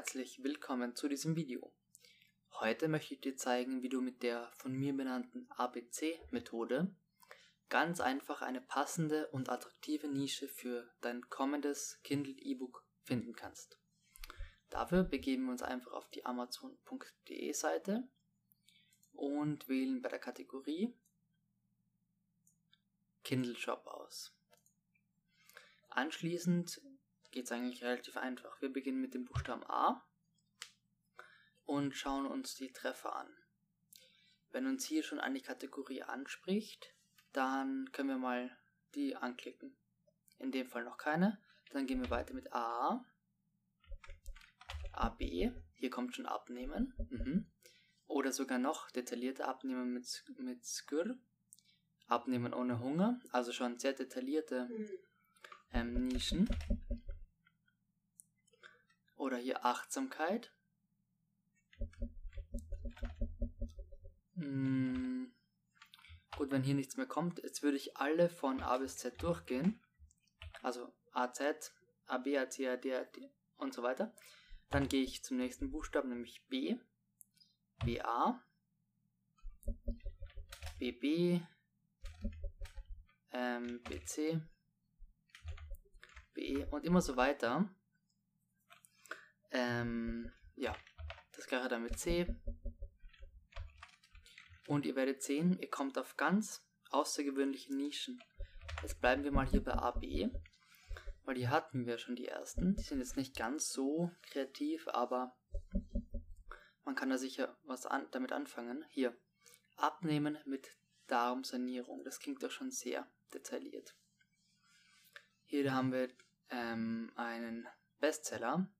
herzlich willkommen zu diesem Video. Heute möchte ich dir zeigen, wie du mit der von mir benannten ABC-Methode ganz einfach eine passende und attraktive Nische für dein kommendes Kindle E-Book finden kannst. Dafür begeben wir uns einfach auf die amazon.de Seite und wählen bei der Kategorie Kindle Shop aus. Anschließend geht es eigentlich relativ einfach. Wir beginnen mit dem Buchstaben A und schauen uns die Treffer an. Wenn uns hier schon eine Kategorie anspricht, dann können wir mal die anklicken. In dem Fall noch keine. Dann gehen wir weiter mit A. AB. Hier kommt schon Abnehmen. Mhm. Oder sogar noch detaillierter Abnehmen mit, mit Skyr. Abnehmen ohne Hunger. Also schon sehr detaillierte ähm, Nischen. Oder hier Achtsamkeit. Hm. Gut, wenn hier nichts mehr kommt, jetzt würde ich alle von A bis Z durchgehen. Also AZ, AB, AC, AD, AD und so weiter. Dann gehe ich zum nächsten Buchstaben, nämlich B, BA, BB, ähm, BC, BE und immer so weiter. Ähm, ja, gleiche dann mit C. Und ihr werdet sehen, ihr kommt auf ganz außergewöhnliche Nischen. Jetzt bleiben wir mal hier bei AB, weil die hatten wir schon die ersten. Die sind jetzt nicht ganz so kreativ, aber man kann da sicher was an, damit anfangen. Hier, abnehmen mit Darmsanierung. Das klingt doch schon sehr detailliert. Hier haben wir ähm, einen Bestseller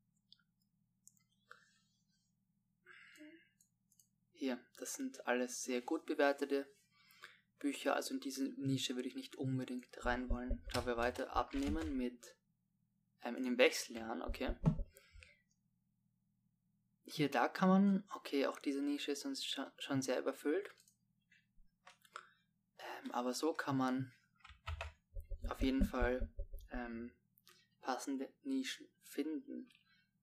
Hier, das sind alles sehr gut bewertete Bücher, also in diese Nische würde ich nicht unbedingt rein wollen. Schauen wir weiter. Abnehmen mit ähm, in den Wechseljahren, okay. Hier, da kann man, okay, auch diese Nische ist uns schon sehr überfüllt. Ähm, aber so kann man auf jeden Fall ähm, passende Nischen finden.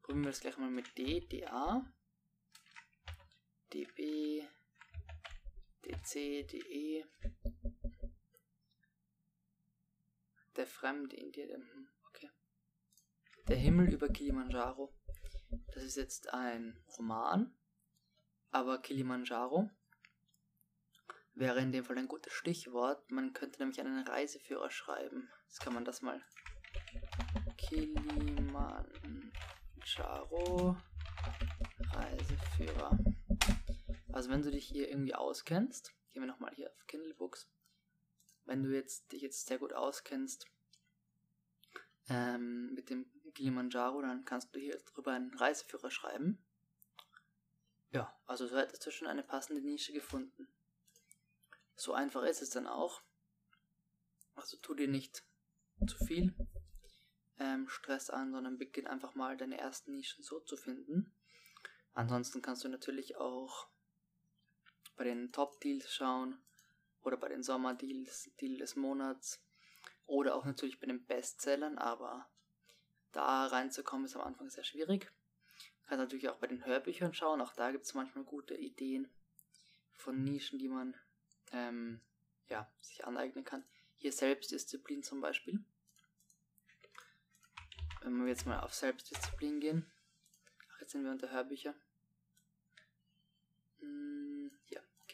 Probieren wir das gleich mal mit D, DA db, dc, de, der Fremde in dir, hm, okay. Der Himmel über Kilimanjaro. Das ist jetzt ein Roman, aber Kilimanjaro wäre in dem Fall ein gutes Stichwort. Man könnte nämlich einen Reiseführer schreiben. Jetzt kann man das mal. Kilimanjaro Reiseführer. Also wenn du dich hier irgendwie auskennst, gehen wir nochmal hier auf Kindle Books, wenn du jetzt dich jetzt sehr gut auskennst ähm, mit dem Kilimanjaro, dann kannst du hier drüber einen Reiseführer schreiben. Ja, also so hättest du schon eine passende Nische gefunden. So einfach ist es dann auch. Also tu dir nicht zu viel ähm, Stress an, sondern beginn einfach mal deine ersten Nischen so zu finden. Ansonsten kannst du natürlich auch bei den Top-Deals schauen oder bei den Sommer-Deals, Deal des Monats oder auch natürlich bei den Bestsellern, aber da reinzukommen ist am Anfang sehr schwierig. Du kannst natürlich auch bei den Hörbüchern schauen, auch da gibt es manchmal gute Ideen von Nischen, die man ähm, ja, sich aneignen kann. Hier Selbstdisziplin zum Beispiel. Wenn wir jetzt mal auf Selbstdisziplin gehen, ach, jetzt sind wir unter Hörbücher.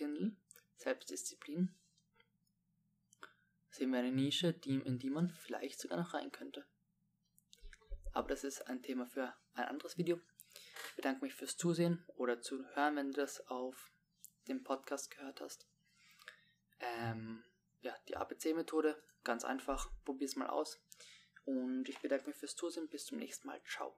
Kindle, Selbstdisziplin, sehen wir eine Nische, die, in die man vielleicht sogar noch rein könnte. Aber das ist ein Thema für ein anderes Video. Ich bedanke mich fürs Zusehen oder zu hören, wenn du das auf dem Podcast gehört hast. Ähm, ja, die ABC-Methode, ganz einfach, probier's mal aus. Und ich bedanke mich fürs Zusehen. Bis zum nächsten Mal. Ciao.